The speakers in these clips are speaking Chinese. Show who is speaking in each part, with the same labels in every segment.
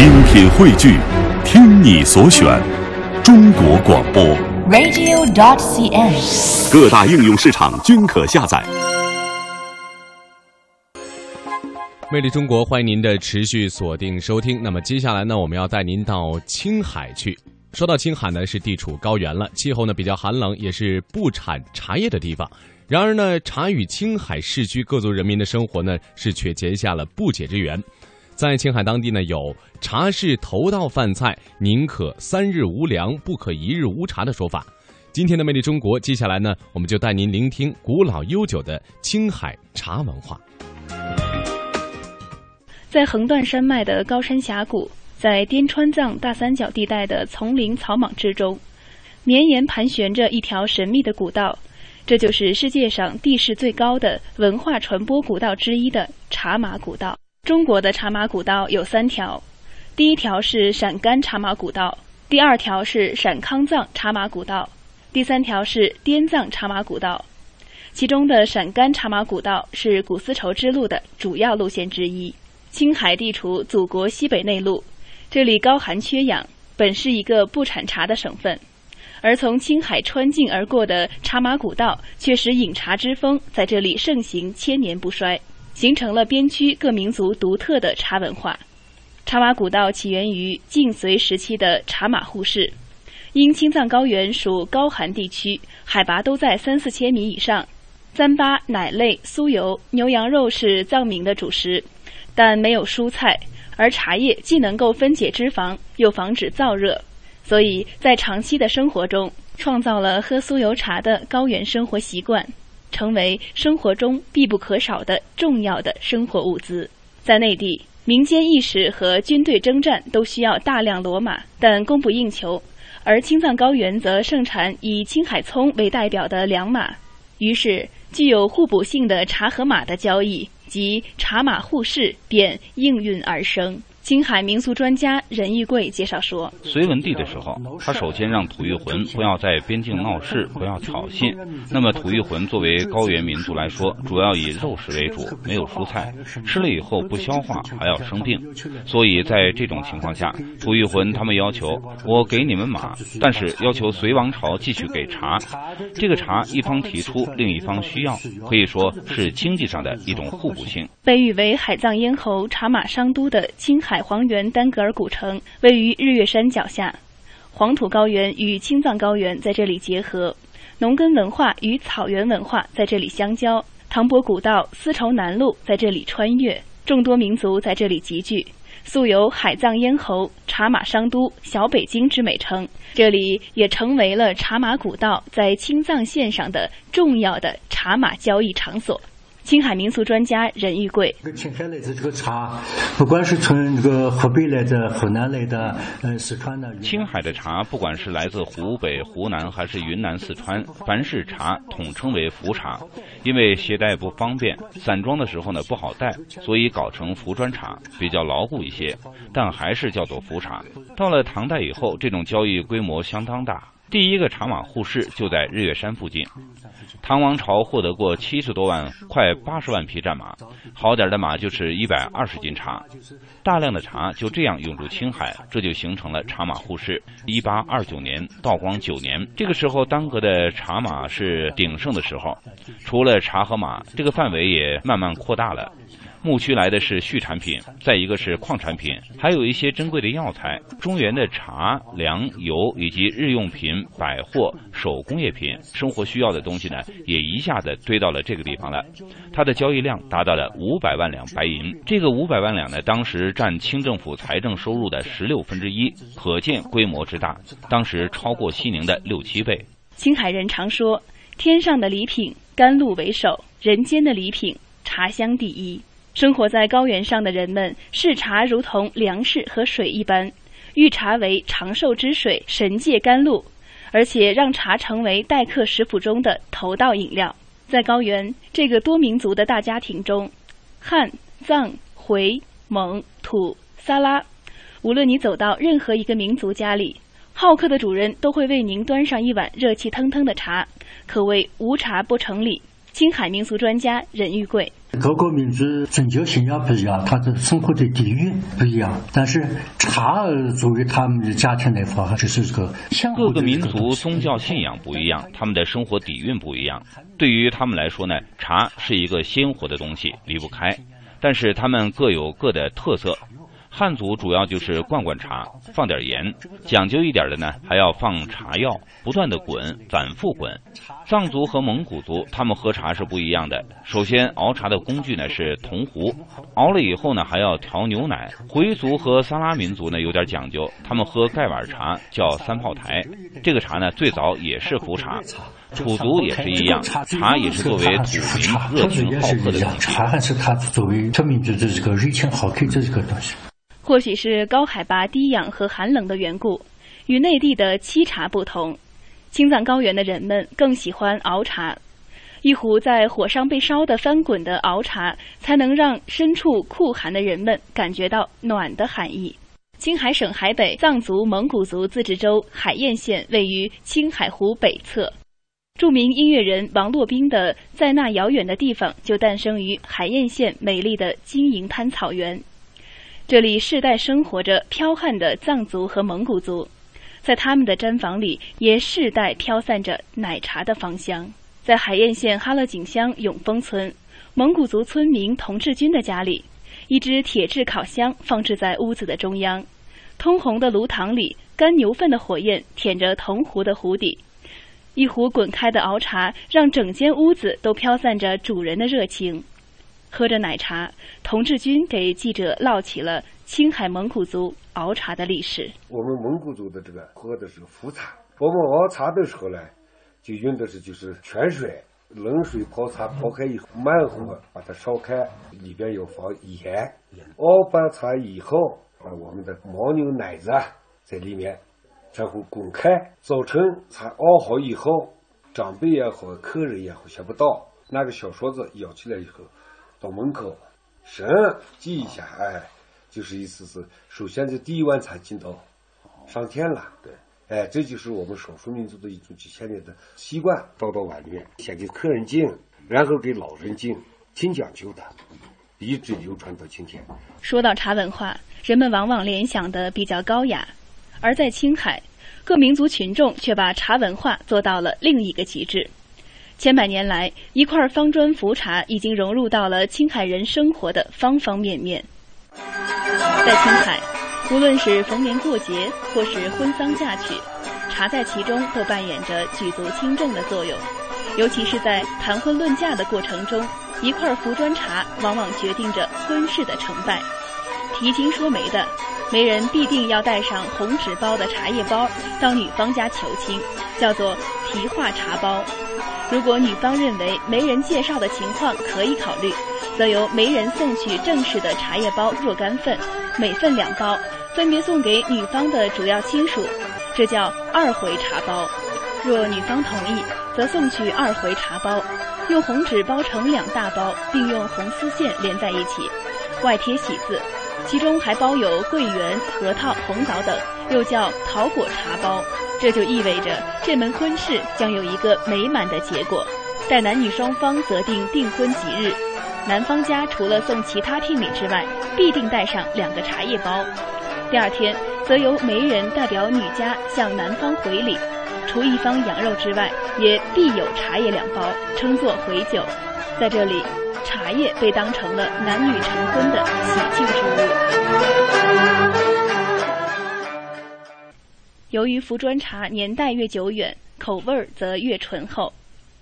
Speaker 1: 精品汇聚，听你所选，中国广播。
Speaker 2: radio.dot.cn，。
Speaker 1: 各大应用市场均可下载。
Speaker 3: 魅力中国，欢迎您的持续锁定收听。那么接下来呢，我们要带您到青海去。说到青海呢，是地处高原了，气候呢比较寒冷，也是不产茶叶的地方。然而呢，茶与青海市区各族人民的生活呢，是却结下了不解之缘。在青海当地呢，有“茶是头道饭菜，宁可三日无粮，不可一日无茶”的说法。今天的魅力中国，接下来呢，我们就带您聆听古老悠久的青海茶文化。
Speaker 4: 在横断山脉的高山峡谷，在滇川藏大三角地带的丛林草莽之中，绵延盘旋着一条神秘的古道，这就是世界上地势最高的文化传播古道之一的茶马古道。中国的茶马古道有三条，第一条是陕甘茶马古道，第二条是陕康藏茶马古道，第三条是滇藏茶马古道。其中的陕甘茶马古道是古丝绸之路的主要路线之一。青海地处祖国西北内陆，这里高寒缺氧，本是一个不产茶的省份。而从青海穿境而过的茶马古道，却使饮茶之风在这里盛行千年不衰，形成了边区各民族独特的茶文化。茶马古道起源于晋隋时期的茶马互市，因青藏高原属高寒地区，海拔都在三四千米以上，糌粑、奶类、酥油、牛羊肉是藏民的主食。但没有蔬菜，而茶叶既能够分解脂肪，又防止燥热，所以在长期的生活中，创造了喝酥油茶的高原生活习惯，成为生活中必不可少的重要的生活物资。在内地，民间意识和军队征战都需要大量骡马，但供不应求，而青藏高原则盛产以青海葱为代表的良马，于是具有互补性的茶和马的交易。及茶马互市便应运而生。青海民俗专家任玉贵介绍说：“
Speaker 5: 隋文帝的时候，他首先让吐谷浑不要在边境闹事，不要挑衅。那么吐谷浑作为高原民族来说，主要以肉食为主，没有蔬菜，吃了以后不消化，还要生病。所以在这种情况下，吐谷浑他们要求我给你们马，但是要求隋王朝继续给茶。这个茶一方提出，另一方需要，可以说是经济上的一种互补性。
Speaker 4: 被誉为海藏咽喉、茶马商都的青海。”黄原丹格尔古城位于日月山脚下，黄土高原与青藏高原在这里结合，农耕文化与草原文化在这里相交，唐伯古道、丝绸南路在这里穿越，众多民族在这里集聚，素有“海藏咽喉”“茶马商都”“小北京”之美称。这里也成为了茶马古道在青藏线上的重要的茶马交易场所。青海民俗专家任玉贵：
Speaker 6: 这个青海来的这个茶，不管是从这个湖北来的、湖南来的、呃四川的，
Speaker 5: 青海的茶，不管是来自湖北、湖南还是云南、四川，凡是茶统称为茯茶，因为携带不方便，散装的时候呢不好带，所以搞成茯砖茶，比较牢固一些，但还是叫做茯茶。到了唐代以后，这种交易规模相当大。第一个茶马互市就在日月山附近，唐王朝获得过七十多万、快八十万匹战马，好点的马就是一百二十斤茶，大量的茶就这样涌入青海，这就形成了茶马互市。一八二九年，道光九年，这个时候当阁的茶马是鼎盛的时候，除了茶和马，这个范围也慢慢扩大了。牧区来的是畜产品，再一个是矿产品，还有一些珍贵的药材。中原的茶、粮、油以及日用品、百货、手工业品、生活需要的东西呢，也一下子堆到了这个地方了。它的交易量达到了五百万两白银，这个五百万两呢，当时占清政府财政收入的十六分之一，可见规模之大。当时超过西宁的六七倍。
Speaker 4: 青海人常说：“天上的礼品，甘露为首；人间的礼品，茶香第一。”生活在高原上的人们视茶如同粮食和水一般，誉茶为长寿之水、神界甘露，而且让茶成为待客食谱中的头道饮料。在高原这个多民族的大家庭中，汉、藏、回、蒙、土、撒拉，无论你走到任何一个民族家里，好客的主人都会为您端上一碗热气腾腾的茶，可谓无茶不成礼。青海民俗专家任玉贵。
Speaker 6: 各个民族宗教信仰不一样，他的生活的底蕴不一样。但是茶作为他们的家庭来说，就是这个
Speaker 5: 各个民族宗教信仰不一样，他们的生活底蕴不一样。对于他们来说呢，茶是一个鲜活的东西，离不开。但是他们各有各的特色。汉族主要就是灌灌茶，放点盐，讲究一点的呢，还要放茶药，不断的滚，反复滚。藏族和蒙古族他们喝茶是不一样的。首先熬茶的工具呢是铜壶，熬了以后呢还要调牛奶。回族和撒拉民族呢有点讲究，他们喝盖碗茶叫三炮台。这个茶呢最早也是茯茶。土族也是一样，茶也是作为土民热情好客的。
Speaker 6: 茶还是它作为土民族的这个热情好客的这个东西。
Speaker 4: 或许是高海拔、低氧和寒冷的缘故，与内地的沏茶不同，青藏高原的人们更喜欢熬茶。一壶在火上被烧得翻滚的熬茶，才能让身处酷寒的人们感觉到暖的含义。青海省海北藏族蒙古族自治州海晏县位于青海湖北侧，著名音乐人王洛宾的《在那遥远的地方》就诞生于海晏县美丽的金银滩草原。这里世代生活着剽悍的藏族和蒙古族，在他们的毡房里也世代飘散着奶茶的芳香。在海晏县哈勒井乡永丰村，蒙古族村民童志军的家里，一只铁制烤箱放置在屋子的中央，通红的炉膛里，干牛粪的火焰舔着铜壶的壶底，一壶滚开的熬茶，让整间屋子都飘散着主人的热情。喝着奶茶，童志军给记者唠起了青海蒙古族熬茶的历史。
Speaker 2: 我们蒙古族的这个喝的是茯茶，我们熬茶的时候呢，就用的是就是泉水，冷水泡茶，泡开以后慢火把它烧开，里边要放盐。熬完茶以后，把我们的牦牛奶子在里面，然后滚开。早晨茶熬好以后，长辈也好，客人也好，想不到那个小勺子舀起来以后。到门口，神记一下，哎，就是意思是，首先这第一碗茶敬到上天了，对，哎，这就是我们少数民族的一种几千年的习惯，倒到碗里面，先给客人敬，然后给老人敬，挺讲究的，一直流传到今天。
Speaker 4: 说到茶文化，人们往往联想的比较高雅，而在青海，各民族群众却把茶文化做到了另一个极致。千百年来，一块方砖茯茶已经融入到了青海人生活的方方面面。在青海，无论是逢年过节，或是婚丧嫁娶，茶在其中都扮演着举足轻重的作用。尤其是在谈婚论嫁的过程中，一块茯砖茶往往决定着婚事的成败。提亲说媒的，媒人必定要带上红纸包的茶叶包到女方家求亲，叫做提话茶包。如果女方认为媒人介绍的情况可以考虑，则由媒人送去正式的茶叶包若干份，每份两包，分别送给女方的主要亲属，这叫二回茶包。若女方同意，则送去二回茶包，用红纸包成两大包，并用红丝线连在一起，外贴喜字，其中还包有桂圆、核桃、红枣等，又叫桃果茶包。这就意味着这门婚事将有一个美满的结果。待男女双方择定订婚吉日，男方家除了送其他聘礼之外，必定带上两个茶叶包。第二天，则由媒人代表女家向男方回礼，除一方羊肉之外，也必有茶叶两包，称作回酒。在这里，茶叶被当成了男女成婚的喜庆之物。由于茯砖茶年代越久远，口味儿则越醇厚，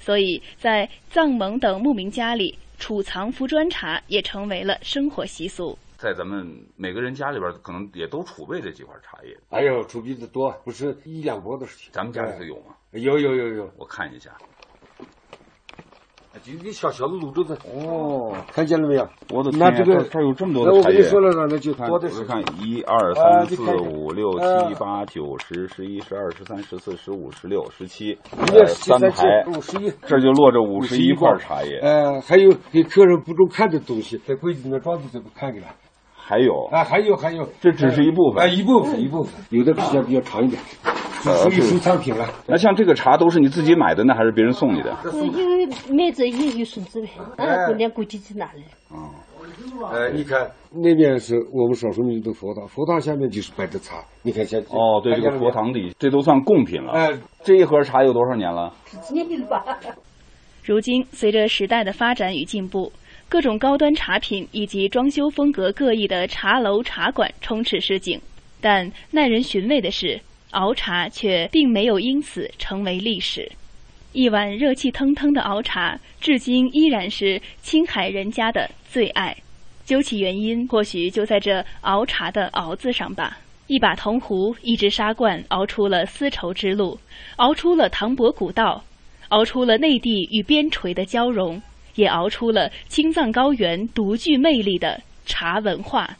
Speaker 4: 所以在藏蒙等牧民家里储藏茯砖茶也成为了生活习俗。
Speaker 7: 在咱们每个人家里边，可能也都储备这几块茶叶。
Speaker 2: 哎呦，储备的多，不是一两包的事情。
Speaker 7: 咱们家里头有吗？
Speaker 2: 有有有有，
Speaker 7: 我看一下。
Speaker 2: 就一小小的卤粥子哦，看见了没有？
Speaker 7: 我的
Speaker 2: 那这个
Speaker 7: 这有这么多的茶叶。
Speaker 2: 我跟你说了，那就多的
Speaker 7: 是。看一二三四五六七八九十十一十二十三十四十五十六十七，三排
Speaker 2: 五十一，
Speaker 7: 这就落着五十一块茶叶。
Speaker 2: 呃，还有给客人不中看的东西，在柜子里面装着，这不看见了？
Speaker 7: 还有
Speaker 2: 啊，还有还有，
Speaker 7: 这只是一部分，
Speaker 2: 啊，一部分一部分，有的时间比较长一点。属于收藏品了。
Speaker 7: 那像这个茶都是你自己买的呢，还是别人送你的？
Speaker 8: 因为妹子也有孙子呗，那姑娘估计去哪里？
Speaker 2: 哦，呃，你看那边是我们少数民族的佛堂，佛堂下面就是摆的茶。你看，现
Speaker 7: 哦，对，这个佛堂里，这都算贡品了。哎，这一盒茶有多少年了？
Speaker 8: 十几年了吧。
Speaker 4: 如今，随着时代的发展与进步，各种高端茶品以及装修风格各异的茶楼茶馆充斥市井。但耐人寻味的是，熬茶却并没有因此成为历史。一碗热气腾腾的熬茶，至今依然是青海人家的最爱。究其原因，或许就在这“熬茶”的“熬”字上吧。一把铜壶，一只砂罐，熬出了丝绸之路，熬出了唐伯古道，熬出了内地与边陲的交融，也熬出了青藏高原独具魅力的茶文化。